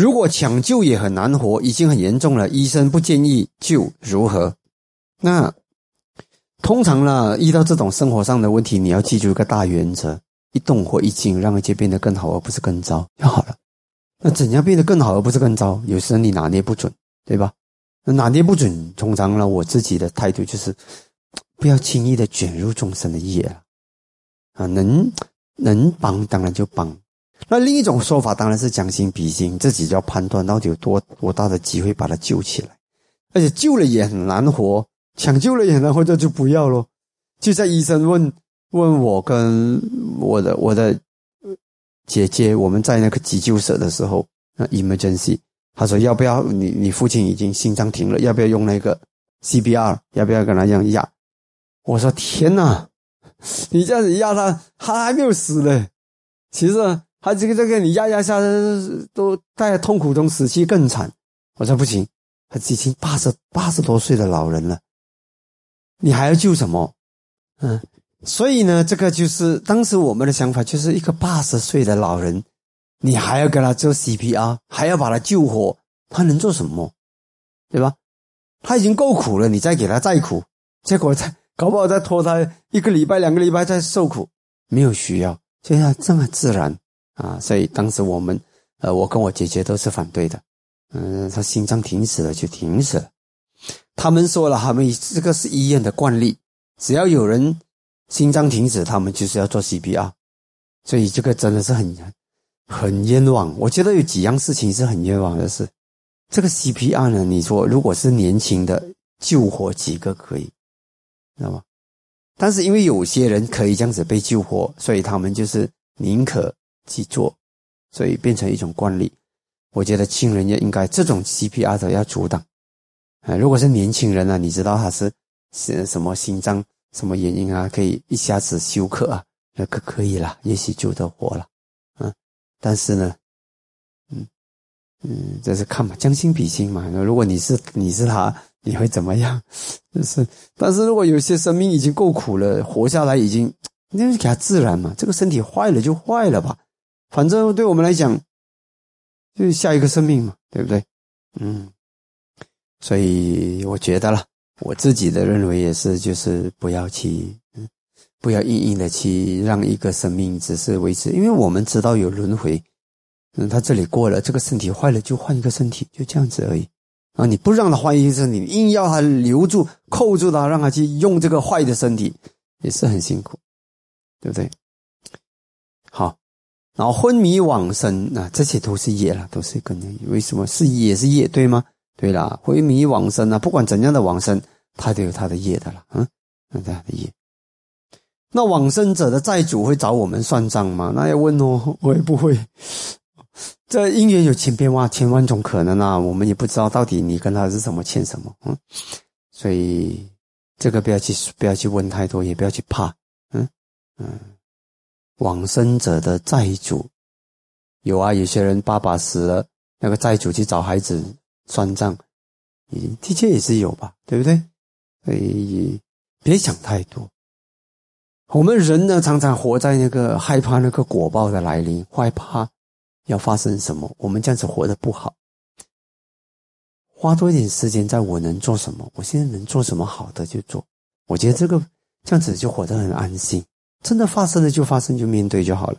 如果抢救也很难活，已经很严重了，医生不建议救，如何？那通常呢，遇到这种生活上的问题，你要记住一个大原则：一动或一静，让一切变得更好，而不是更糟就好了。那怎样变得更好，而不是更糟？有时候你拿捏不准，对吧？那拿捏不准，通常呢，我自己的态度就是，不要轻易的卷入众生的业！啊，能能帮当然就帮。那另一种说法当然是将心比心，自己就要判断到底有多多大的机会把他救起来，而且救了也很难活，抢救了也很难活，这就不要咯。就在医生问问我跟我的我的姐姐，我们在那个急救室的时候，那 emergency，他说要不要你你父亲已经心脏停了，要不要用那个 CPR，要不要跟他这样压？我说天哪，你这样子压他，他还没有死呢。其实。他这个这个你压压下，都在痛苦中死去更惨。我说不行，他已经八十八十多岁的老人了，你还要救什么？嗯，所以呢，这个就是当时我们的想法，就是一个八十岁的老人，你还要给他做 CPR，还要把他救活，他能做什么？对吧？他已经够苦了，你再给他再苦，结果再搞不好再拖他一个礼拜、两个礼拜再受苦，没有需要，就像这么自然。啊，所以当时我们，呃，我跟我姐姐都是反对的。嗯，他心脏停止了就停止了。他们说了，他们这个是医院的惯例，只要有人心脏停止，他们就是要做 CPR。所以这个真的是很很冤枉。我觉得有几样事情是很冤枉的事。这个 CPR 呢，你说如果是年轻的救活几个可以，知道吗？但是因为有些人可以这样子被救活，所以他们就是宁可。去做，所以变成一种惯例。我觉得亲人也应该这种 CPR 的要阻挡。啊，如果是年轻人呢，你知道他是是什么心脏什么原因啊，可以一下子休克啊，那可可以了，也许救得活了。嗯，但是呢，嗯嗯，这是看嘛，将心比心嘛。那如果你是你是他，你会怎么样？就是，但是如果有些生命已经够苦了，活下来已经，那就给他自然嘛。这个身体坏了就坏了吧。反正对我们来讲，就是下一个生命嘛，对不对？嗯，所以我觉得了，我自己的认为也是，就是不要去，嗯，不要硬硬的去让一个生命只是维持，因为我们知道有轮回，嗯，他这里过了，这个身体坏了就换一个身体，就这样子而已。啊，你不让他换一个身体，硬要他留住、扣住他，让他去用这个坏的身体，也是很辛苦，对不对？好。然后昏迷往生啊，这些都是业了，都是跟为什么是也是业对吗？对了，昏迷往生啊，不管怎样的往生，他都有他的业的了，嗯，他的业。那往生者的债主会找我们算账吗？那要问哦，我也不会？这因缘有千变万千万种可能啊，我们也不知道到底你跟他是什么欠什么，嗯，所以这个不要去不要去问太多，也不要去怕，嗯嗯。往生者的债主有啊，有些人爸爸死了，那个债主去找孩子算账，的确也是有吧，对不对？所以别想太多。我们人呢，常常活在那个害怕那个果报的来临，害怕要发生什么，我们这样子活得不好。花多一点时间在我能做什么，我现在能做什么好的就做，我觉得这个这样子就活得很安心。真的发生了就发生，就面对就好了。